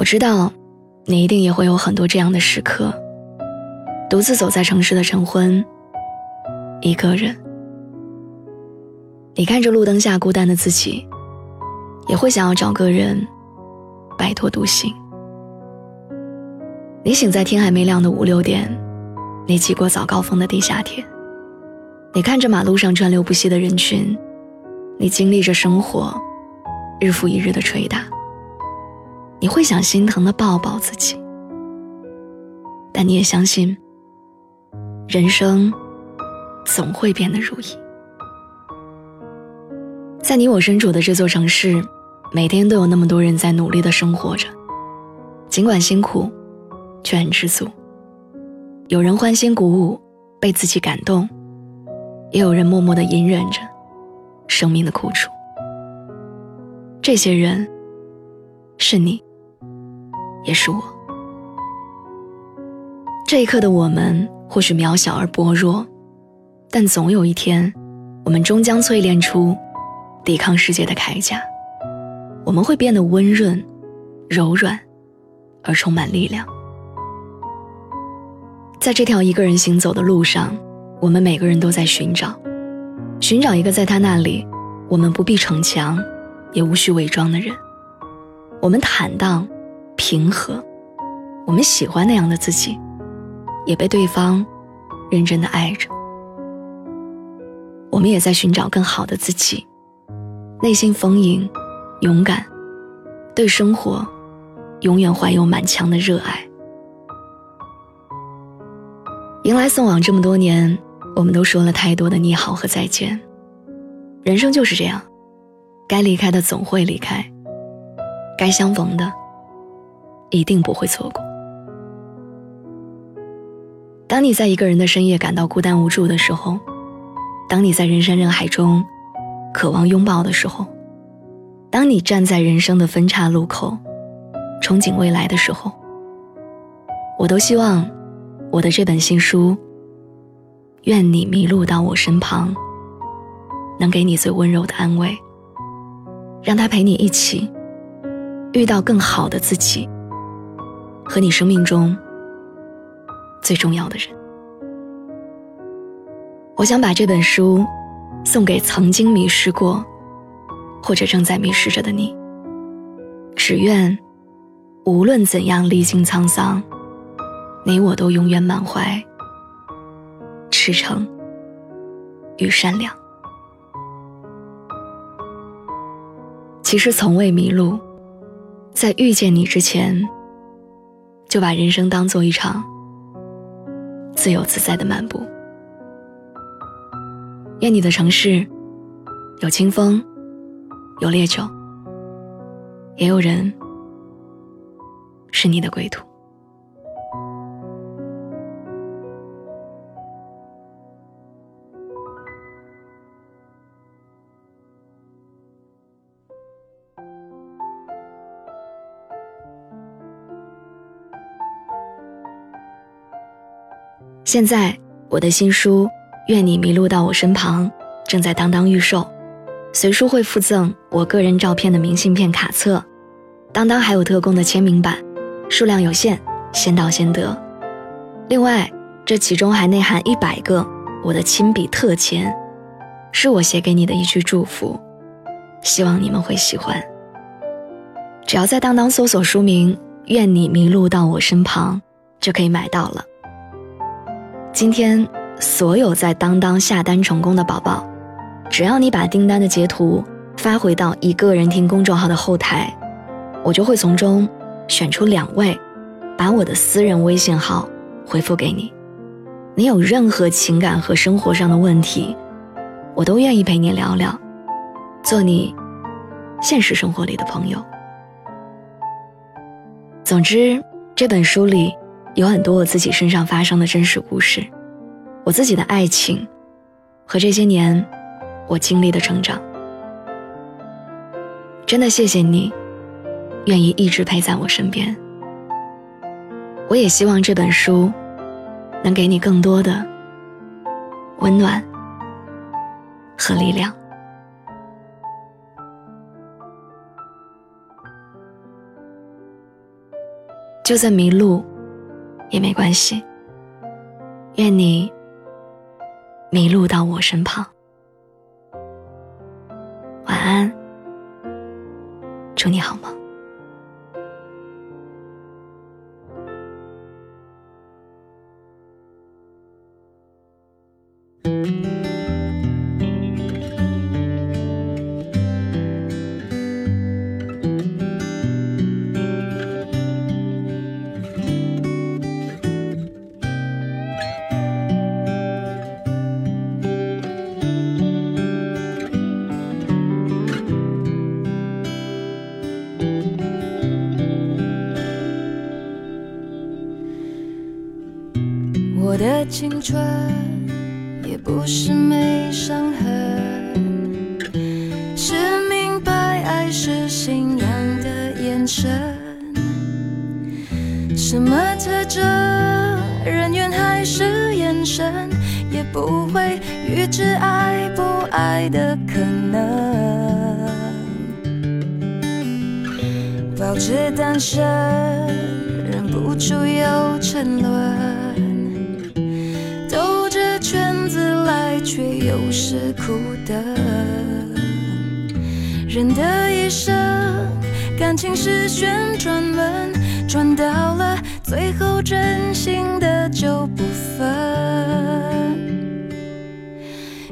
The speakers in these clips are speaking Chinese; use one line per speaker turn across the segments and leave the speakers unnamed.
我知道，你一定也会有很多这样的时刻，独自走在城市的晨昏，一个人。你看着路灯下孤单的自己，也会想要找个人摆脱独行。你醒在天还没亮的五六点，你挤过早高峰的地下铁，你看着马路上川流不息的人群，你经历着生活日复一日的捶打，你会想心疼的抱抱自己，但你也相信，人生总会变得如意。在你我身处的这座城市，每天都有那么多人在努力的生活着，尽管辛苦。却很知足。有人欢欣鼓舞，被自己感动；也有人默默的隐忍着生命的苦楚。这些人，是你，也是我。这一刻的我们，或许渺小而薄弱，但总有一天，我们终将淬炼出抵抗世界的铠甲。我们会变得温润、柔软，而充满力量。在这条一个人行走的路上，我们每个人都在寻找，寻找一个在他那里，我们不必逞强，也无需伪装的人。我们坦荡、平和，我们喜欢那样的自己，也被对方认真的爱着。我们也在寻找更好的自己，内心丰盈、勇敢，对生活永远怀有满腔的热爱。迎来送往这么多年，我们都说了太多的你好和再见。人生就是这样，该离开的总会离开，该相逢的一定不会错过。当你在一个人的深夜感到孤单无助的时候，当你在人山人海中渴望拥抱的时候，当你站在人生的分岔路口憧憬未来的时候，我都希望。我的这本新书，愿你迷路到我身旁，能给你最温柔的安慰，让他陪你一起遇到更好的自己和你生命中最重要的人。我想把这本书送给曾经迷失过或者正在迷失着的你，只愿无论怎样历经沧桑。你我都永远满怀赤诚与善良。其实从未迷路，在遇见你之前，就把人生当做一场自由自在的漫步。愿你的城市有清风，有烈酒，也有人是你的归途。现在，我的新书《愿你迷路到我身旁》正在当当预售，随书会附赠我个人照片的明信片卡册，当当还有特供的签名版，数量有限，先到先得。另外，这其中还内含一百个我的亲笔特签，是我写给你的一句祝福，希望你们会喜欢。只要在当当搜索书名《愿你迷路到我身旁》，就可以买到了。今天，所有在当当下单成功的宝宝，只要你把订单的截图发回到一个人听公众号的后台，我就会从中选出两位，把我的私人微信号回复给你。你有任何情感和生活上的问题，我都愿意陪你聊聊，做你现实生活里的朋友。总之，这本书里。有很多我自己身上发生的真实故事，我自己的爱情，和这些年我经历的成长。真的谢谢你，愿意一直陪在我身边。我也希望这本书能给你更多的温暖和力量。就算迷路也没关系。愿你迷路到我身旁。晚安，祝你好梦。
我的青春也不是没伤痕，是明白爱是信仰的眼神。什么特征，人缘还是眼神，也不会预知爱不爱的可能。保持单身，忍不住又沉沦。兜着圈子来却又是苦等，人的一生，感情是旋转门，转到了最后，真心的就不分。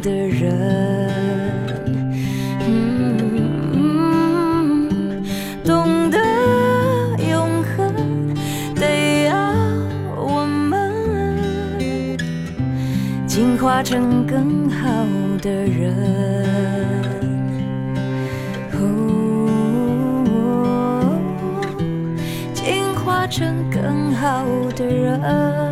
的人，懂得永恒，得要我们进化成更好的人。进化成更好的人。